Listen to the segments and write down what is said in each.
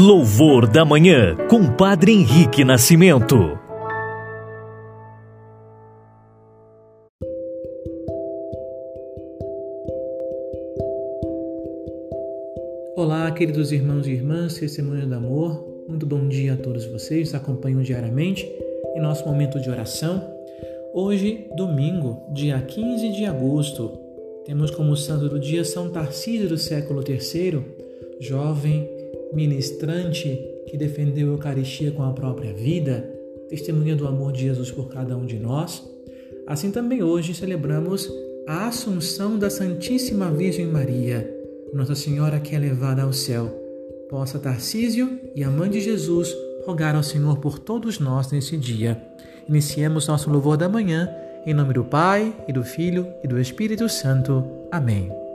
Louvor da Manhã, com Padre Henrique Nascimento. Olá, queridos irmãos e irmãs, testemunho do amor. Muito bom dia a todos vocês acompanham diariamente em nosso momento de oração. Hoje, domingo, dia 15 de agosto, temos como santo do dia São Tarcísio do século III, jovem ministrante que defendeu a Eucaristia com a própria vida, testemunha do amor de Jesus por cada um de nós. Assim também hoje celebramos a Assunção da Santíssima Virgem Maria, Nossa Senhora que é levada ao céu. Possa Tarcísio e a Mãe de Jesus rogar ao Senhor por todos nós nesse dia. Iniciemos nosso louvor da manhã, em nome do Pai, e do Filho, e do Espírito Santo. Amém.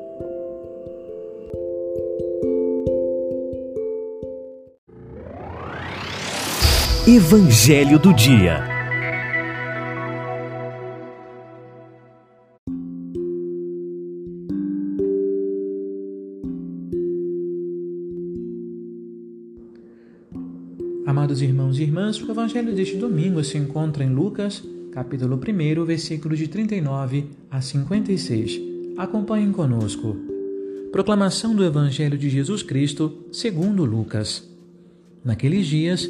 Evangelho do Dia. Amados irmãos e irmãs, o Evangelho deste domingo se encontra em Lucas, capítulo 1, versículos de 39 a 56. Acompanhem conosco. Proclamação do Evangelho de Jesus Cristo, segundo Lucas. Naqueles dias,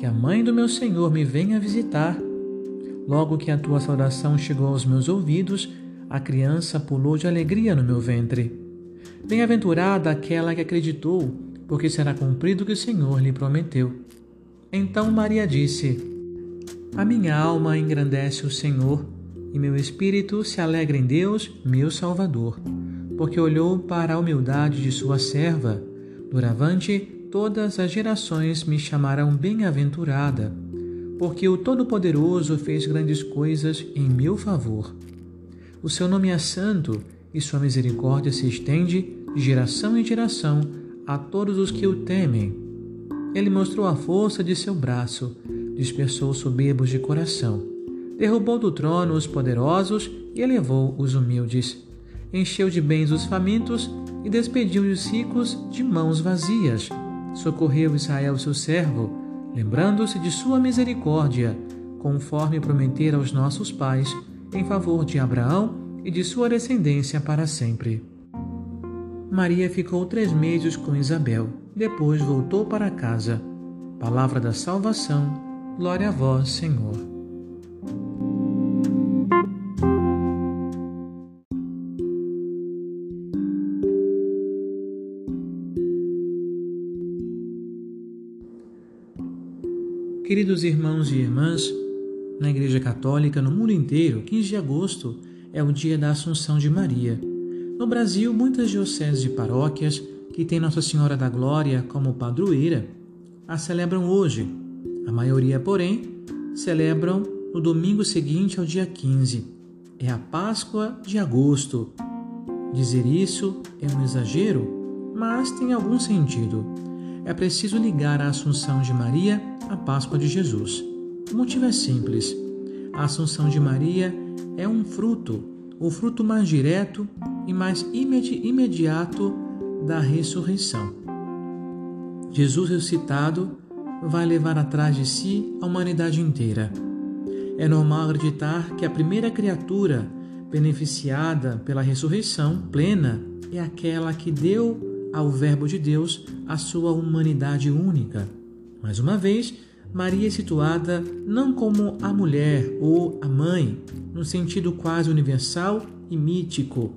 que a mãe do meu Senhor me venha visitar. Logo que a tua saudação chegou aos meus ouvidos, a criança pulou de alegria no meu ventre. Bem-aventurada aquela que acreditou, porque será cumprido o que o Senhor lhe prometeu. Então Maria disse: A minha alma engrandece o Senhor, e meu espírito se alegra em Deus, meu Salvador, porque olhou para a humildade de sua serva. Doravante, todas as gerações me chamarão bem-aventurada, porque o Todo-Poderoso fez grandes coisas em meu favor. O seu nome é santo e sua misericórdia se estende de geração em geração a todos os que o temem. Ele mostrou a força de seu braço, dispersou os soberbos de coração, derrubou do trono os poderosos e elevou os humildes. Encheu de bens os famintos e despediu os ricos de mãos vazias socorreu Israel, seu servo, lembrando-se de sua misericórdia, conforme prometera aos nossos pais, em favor de Abraão e de sua descendência para sempre. Maria ficou três meses com Isabel, depois voltou para casa. Palavra da salvação, glória a vós, Senhor. Queridos irmãos e irmãs, na Igreja Católica no mundo inteiro, 15 de agosto é o dia da Assunção de Maria. No Brasil, muitas dioceses e paróquias que têm Nossa Senhora da Glória como padroeira a celebram hoje. A maioria, porém, celebram no domingo seguinte ao dia 15. É a Páscoa de agosto. Dizer isso é um exagero, mas tem algum sentido. É preciso ligar a Assunção de Maria a Páscoa de Jesus. O motivo é simples. A Assunção de Maria é um fruto, o fruto mais direto e mais imedi imediato da ressurreição. Jesus ressuscitado vai levar atrás de si a humanidade inteira. É normal acreditar que a primeira criatura beneficiada pela ressurreição plena é aquela que deu ao Verbo de Deus a sua humanidade única mais uma vez, Maria é situada não como a mulher ou a mãe, no sentido quase universal e mítico,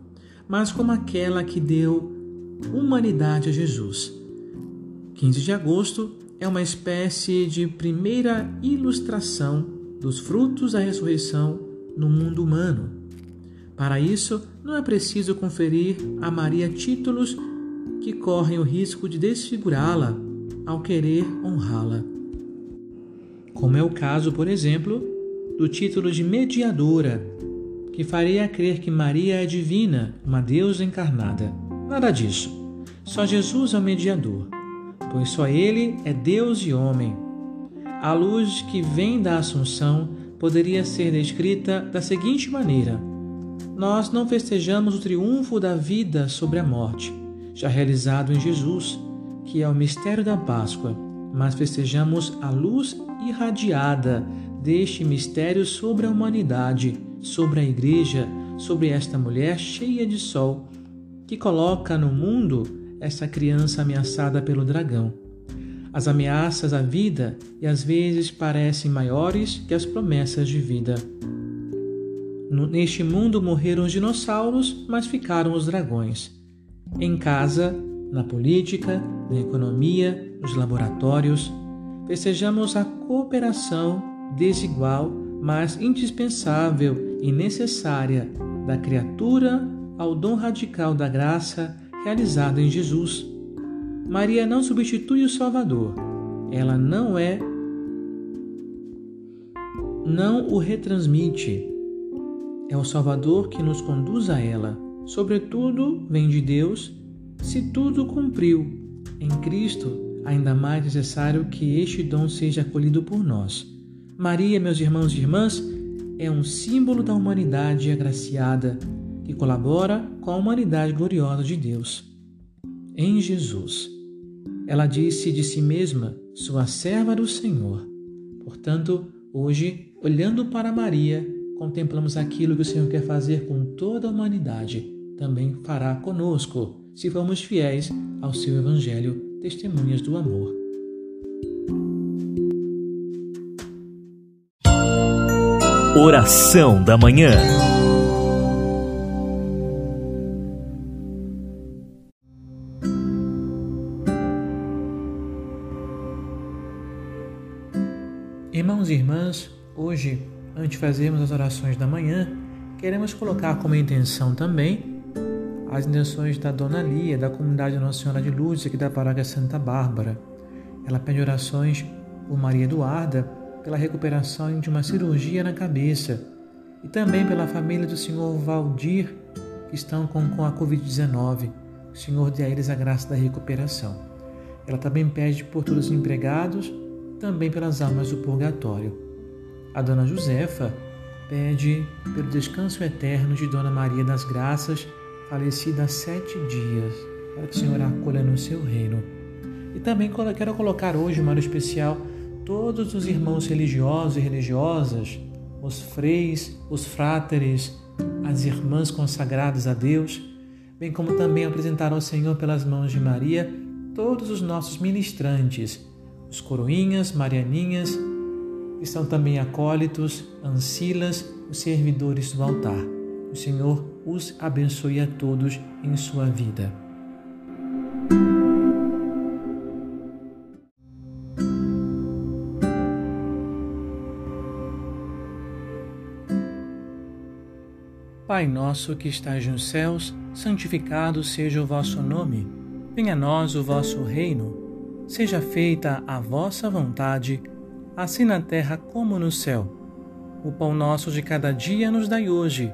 mas como aquela que deu humanidade a Jesus. 15 de agosto é uma espécie de primeira ilustração dos frutos da ressurreição no mundo humano. Para isso, não é preciso conferir a Maria títulos que correm o risco de desfigurá-la ao querer honrá-la. Como é o caso, por exemplo, do título de mediadora, que faria crer que Maria é divina, uma deusa encarnada. Nada disso. Só Jesus é o mediador, pois só ele é Deus e homem. A luz que vem da Assunção poderia ser descrita da seguinte maneira: Nós não festejamos o triunfo da vida sobre a morte, já realizado em Jesus, que é o mistério da Páscoa, mas festejamos a luz irradiada deste mistério sobre a humanidade, sobre a Igreja, sobre esta mulher cheia de sol, que coloca no mundo essa criança ameaçada pelo dragão. As ameaças à vida e às vezes parecem maiores que as promessas de vida. Neste mundo morreram os dinossauros, mas ficaram os dragões. Em casa, na política, na economia, nos laboratórios, festejamos a cooperação desigual, mas indispensável e necessária da criatura ao dom radical da graça realizada em Jesus. Maria não substitui o Salvador. Ela não é não o retransmite. É o Salvador que nos conduz a ela. Sobretudo, vem de Deus, se tudo cumpriu. Em Cristo, ainda mais necessário que este dom seja acolhido por nós. Maria, meus irmãos e irmãs, é um símbolo da humanidade agraciada que colabora com a humanidade gloriosa de Deus. Em Jesus, ela disse de si mesma, sua serva do Senhor. Portanto, hoje, olhando para Maria, contemplamos aquilo que o Senhor quer fazer com toda a humanidade. Também fará conosco, se formos fiéis ao seu Evangelho, testemunhas do amor. Oração da Manhã. Irmãos e irmãs, hoje, antes de fazermos as orações da manhã, queremos colocar como intenção também as intenções da Dona Lia, da comunidade Nossa Senhora de Luz, aqui da paróquia Santa Bárbara. Ela pede orações por Maria Eduarda, pela recuperação de uma cirurgia na cabeça e também pela família do senhor Valdir, que estão com, com a Covid-19. O Senhor dê a eles a graça da recuperação. Ela também pede por todos os empregados, também pelas almas do purgatório. A dona Josefa pede pelo descanso eterno de Dona Maria das Graças, falecida há sete dias, para que o Senhor a acolha no seu reino. E também quero colocar hoje, uma hora especial, todos os irmãos religiosos e religiosas, os freis, os fráteres, as irmãs consagradas a Deus, bem como também apresentar ao Senhor pelas mãos de Maria todos os nossos ministrantes, os coroinhas, marianinhas, que são também acólitos, ancilas, os servidores do altar. O Senhor os abençoe a todos em sua vida. Pai nosso que estais nos céus, santificado seja o vosso nome. Venha a nós o vosso reino. Seja feita a vossa vontade, assim na terra como no céu. O pão nosso de cada dia nos dai hoje.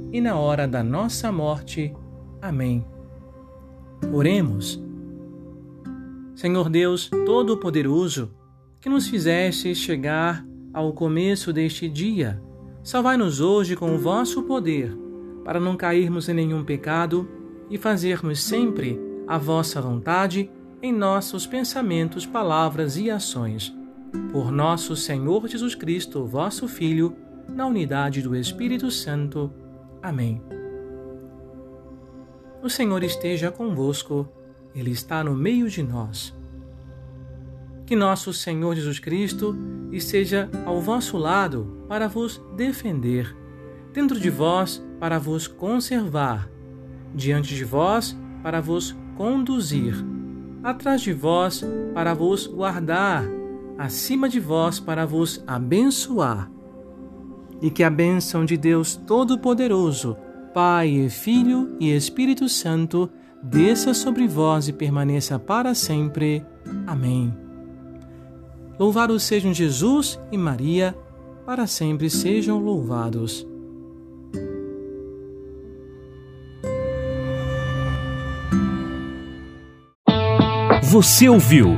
na hora da nossa morte. Amém. Oremos. Senhor Deus Todo-Poderoso, que nos fizeste chegar ao começo deste dia, Salvai-nos hoje com o vosso poder, para não cairmos em nenhum pecado e fazermos sempre a vossa vontade em nossos pensamentos, palavras e ações. Por nosso Senhor Jesus Cristo, vosso Filho, na unidade do Espírito Santo. Amém. O Senhor esteja convosco, Ele está no meio de nós Que nosso Senhor Jesus Cristo esteja ao vosso lado para vos defender, dentro de vós para vos conservar, diante de vós para vos conduzir, atrás de vós para vos guardar, acima de vós para vos abençoar. E que a bênção de Deus Todo-Poderoso, Pai, Filho e Espírito Santo, desça sobre vós e permaneça para sempre. Amém. Louvados sejam Jesus e Maria, para sempre sejam louvados. Você ouviu